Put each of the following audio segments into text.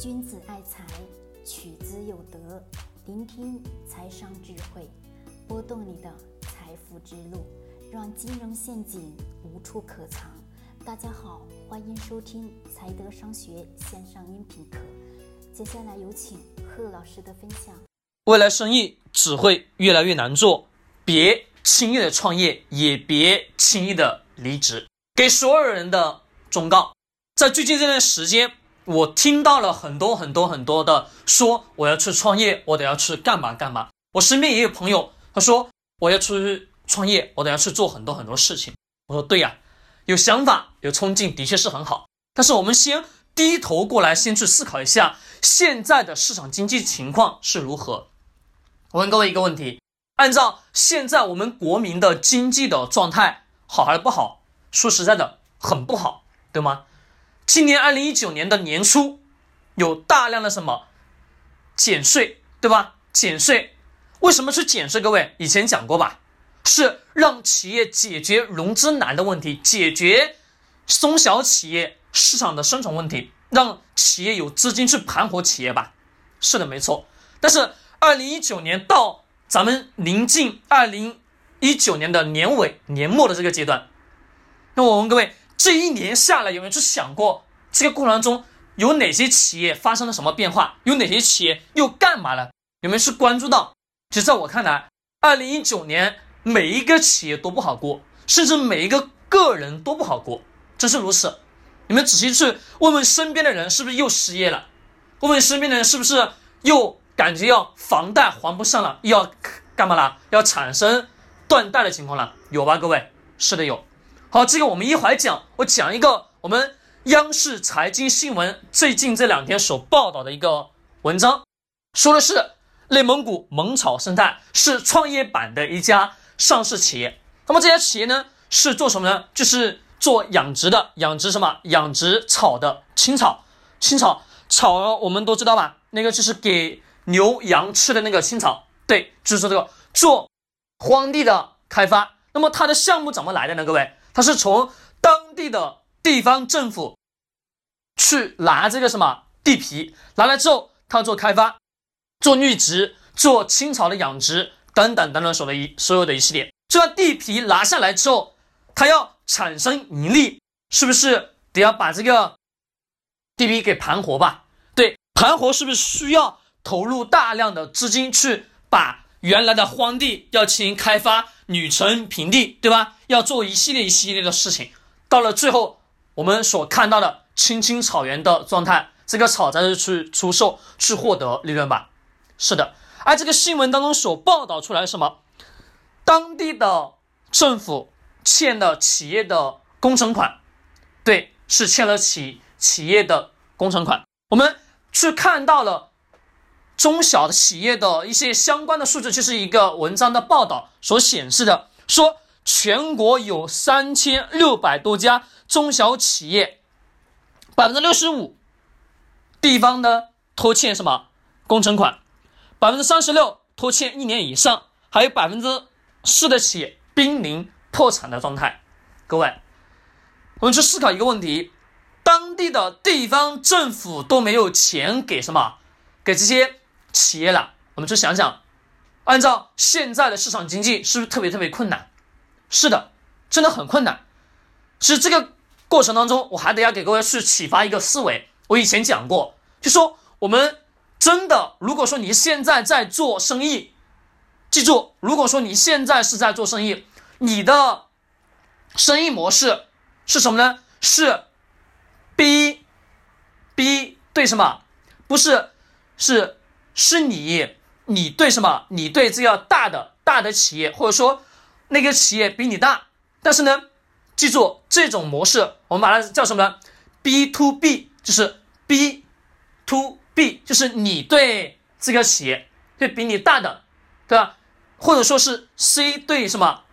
君子爱财，取之有德。聆听财商智慧，拨动你的财富之路，让金融陷阱无处可藏。大家好，欢迎收听财德商学线上音频课。接下来有请贺老师的分享。未来生意只会越来越难做，别轻易的创业，也别轻易的离职。给所有人的忠告，在最近这段时间。我听到了很多很多很多的说我要去创业，我得要去干嘛干嘛。我身边也有朋友，他说我要出去创业，我得要去做很多很多事情。我说对呀，有想法有冲劲的确是很好，但是我们先低头过来，先去思考一下现在的市场经济情况是如何。我问各位一个问题：按照现在我们国民的经济的状态，好还是不好？说实在的，很不好，对吗？今年二零一九年的年初，有大量的什么减税，对吧？减税，为什么是减税？各位以前讲过吧，是让企业解决融资难的问题，解决中小企业市场的生存问题，让企业有资金去盘活企业吧。是的，没错。但是二零一九年到咱们临近二零一九年的年尾年末的这个阶段，那我问各位。这一年下来，有没有去想过这个过程当中有哪些企业发生了什么变化？有哪些企业又干嘛了？有没有去关注到？其实，在我看来，二零一九年每一个企业都不好过，甚至每一个个人都不好过，真是如此。你们仔细去问问身边的人，是不是又失业了？问问身边的人，是不是又感觉要房贷还不上了，又要干嘛了？要产生断贷的情况了？有吧，各位？是的，有。好，这个我们一会儿讲。我讲一个我们央视财经新闻最近这两天所报道的一个文章，说的是内蒙古蒙草生态是创业板的一家上市企业。那么这家企业呢是做什么呢？就是做养殖的，养殖什么？养殖草的青草。青草草我们都知道吧？那个就是给牛羊吃的那个青草。对，就是说这个做荒地的开发。那么它的项目怎么来的呢？各位？他是从当地的地方政府去拿这个什么地皮，拿来之后，他做开发、做绿植、做青草的养殖等等等等，所的一所有的一系列。这块地皮拿下来之后，他要产生盈利，是不是得要把这个地皮给盘活吧？对，盘活是不是需要投入大量的资金去把原来的荒地要进行开发？女城平地，对吧？要做一系列一系列的事情，到了最后，我们所看到的青青草原的状态，这个草才是去出售，去获得利润吧？是的。而这个新闻当中所报道出来什么？当地的政府欠了企业的工程款，对，是欠了企企业的工程款。我们去看到了。中小的企业的一些相关的数字，就是一个文章的报道所显示的，说全国有三千六百多家中小企业，百分之六十五地方的拖欠什么工程款，百分之三十六拖欠一年以上，还有百分之四的企业濒临破产的状态。各位，我们去思考一个问题：当地的地方政府都没有钱给什么，给这些。企业了，我们就想想，按照现在的市场经济，是不是特别特别困难？是的，真的很困难。是这个过程当中，我还得要给各位去启发一个思维。我以前讲过，就说我们真的，如果说你现在在做生意，记住，如果说你现在是在做生意，你的生意模式是什么呢？是 B B 对什么？不是，是。是你，你对什么？你对这个大的大的企业，或者说那个企业比你大，但是呢，记住这种模式，我们把它叫什么呢？B to B，就是 B to B，就是你对这个企业，对比你大的，对吧？或者说是 C 对什么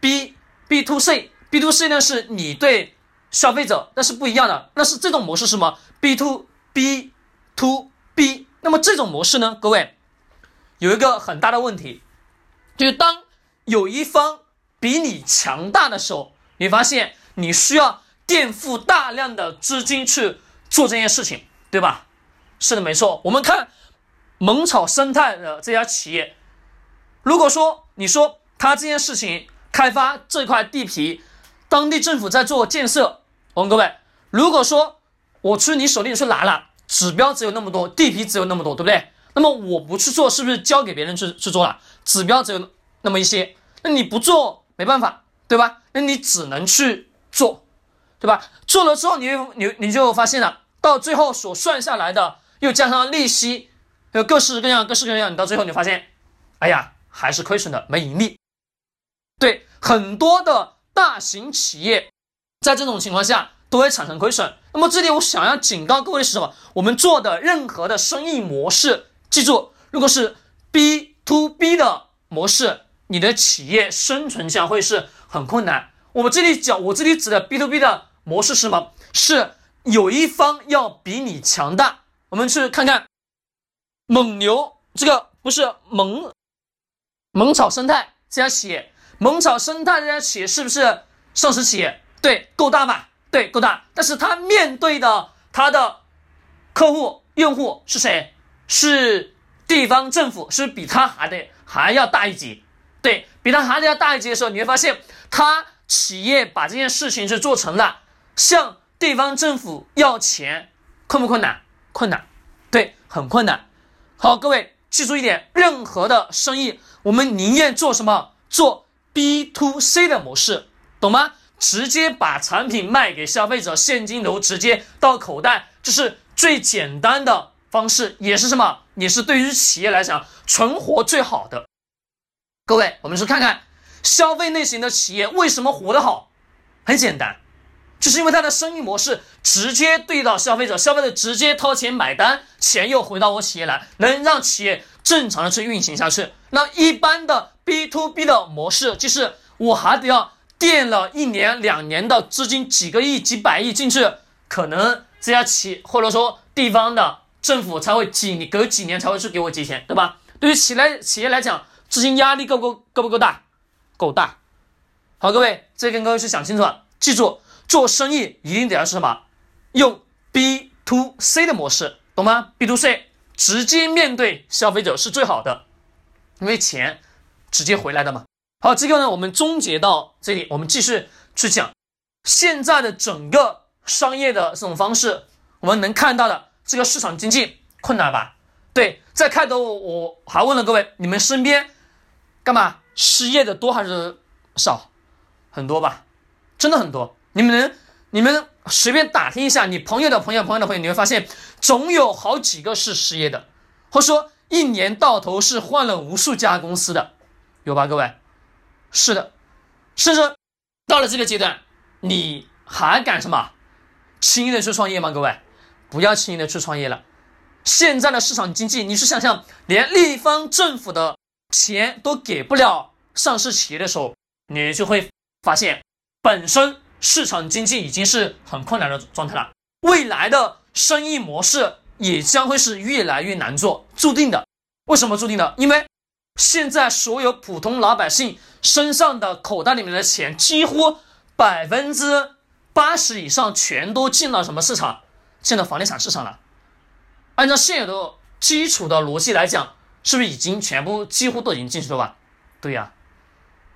？B B to C，B to C 呢是你对消费者，那是不一样的，那是这种模式是什么？B to B to B。那么这种模式呢，各位有一个很大的问题，就是当有一方比你强大的时候，你发现你需要垫付大量的资金去做这件事情，对吧？是的，没错。我们看蒙草生态的这家企业，如果说你说他这件事情开发这块地皮，当地政府在做建设，我问各位，如果说我去你手里去拿了，指标只有那么多，地皮只有那么多，对不对？那么我不去做，是不是交给别人去去做了？指标只有那么一些，那你不做没办法，对吧？那你只能去做，对吧？做了之后，你你你就发现了，到最后所算下来的，又加上利息，有各式各样、各式各样，你到最后你发现，哎呀，还是亏损的，没盈利。对，很多的大型企业，在这种情况下都会产生亏损。那么这里我想要警告各位的是什么？我们做的任何的生意模式，记住，如果是 B to B 的模式，你的企业生存将会是很困难。我们这里讲，我这里指的 B to B 的模式是什么？是有一方要比你强大。我们去看看蒙牛，这个不是蒙蒙草生态这家企业，蒙草生态这家企业是不是上市企业？对，够大吧？对，够大。但是他面对的他的客户用户是谁？是地方政府，是比他还得还要大一级。对比他还得要大一级的时候，你会发现他。企业把这件事情是做成了，向地方政府要钱，困不困难？困难，对，很困难。好，各位记住一点，任何的生意，我们宁愿做什么？做 B to C 的模式，懂吗？直接把产品卖给消费者，现金流直接到口袋，这是最简单的方式，也是什么？也是对于企业来讲存活最好的。各位，我们去看看。消费类型的企业为什么活得好？很简单，就是因为它的生意模式直接对到消费者，消费者直接掏钱买单，钱又回到我企业来，能让企业正常的去运行下去。那一般的 B to B 的模式，就是我还得要垫了一年两年的资金，几个亿、几百亿进去，可能这家企或者说地方的政府才会几隔几年才会去给我借钱，对吧？对于企来企业来讲，资金压力够不够够不够大？够大，好，各位，这跟各位是想清楚了。记住，做生意一定得要是什么？用 B to C 的模式，懂吗？B to C 直接面对消费者是最好的，因为钱直接回来的嘛。好，这个呢，我们终结到这里，我们继续去讲现在的整个商业的这种方式，我们能看到的这个市场经济困难吧？对，在开头我我还问了各位，你们身边干嘛？失业的多还是少？很多吧，真的很多。你们能，你们随便打听一下，你朋友的朋友、朋友的朋友，你会发现总有好几个是失业的，或者说一年到头是换了无数家公司的，有吧？各位，是的，甚至到了这个阶段，你还敢什么轻易的去创业吗？各位，不要轻易的去创业了。现在的市场经济，你去想想，连地方政府的钱都给不了。上市企业的时候，你就会发现，本身市场经济已经是很困难的状态了。未来的生意模式也将会是越来越难做，注定的。为什么注定的？因为现在所有普通老百姓身上的口袋里面的钱，几乎百分之八十以上全都进了什么市场？进了房地产市场了。按照现有的基础的逻辑来讲，是不是已经全部几乎都已经进去了吧？对呀。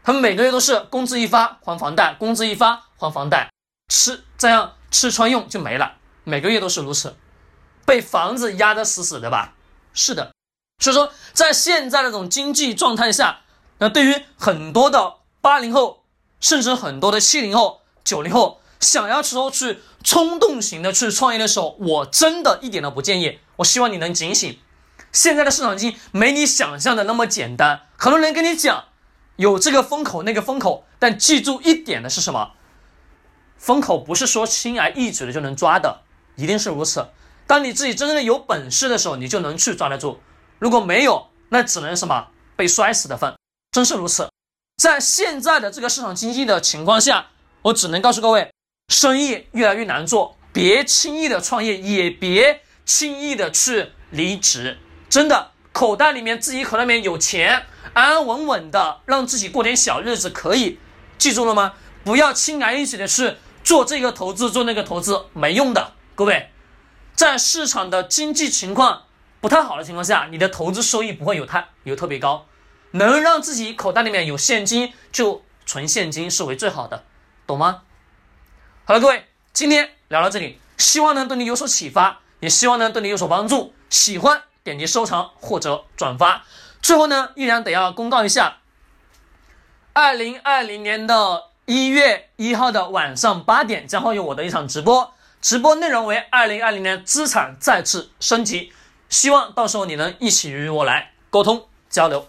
他们每个月都是工资一发还房贷，工资一发还房贷，吃这样吃穿用就没了，每个月都是如此，被房子压得死死的吧？是的，所以说在现在这种经济状态下，那对于很多的八零后，甚至很多的七零后、九零后，想要说去冲动型的去创业的时候，我真的一点都不建议。我希望你能警醒，现在的市场经济没你想象的那么简单，很多人跟你讲。有这个风口，那个风口，但记住一点的是什么？风口不是说轻而易举的就能抓的，一定是如此。当你自己真正的有本事的时候，你就能去抓得住。如果没有，那只能什么被摔死的份。真是如此。在现在的这个市场经济的情况下，我只能告诉各位，生意越来越难做，别轻易的创业，也别轻易的去离职。真的，口袋里面自己口袋里面有钱。安安稳稳的让自己过点小日子可以，记住了吗？不要轻而易举的去做这个投资做那个投资，没用的。各位，在市场的经济情况不太好的情况下，你的投资收益不会有太有特别高，能让自己口袋里面有现金就存现金是为最好的，懂吗？好了，各位，今天聊到这里，希望能对你有所启发，也希望能对你有所帮助。喜欢点击收藏或者转发。最后呢，依然得要公告一下，二零二零年的一月一号的晚上八点将会有我的一场直播，直播内容为二零二零年资产再次升级，希望到时候你能一起与我来沟通交流。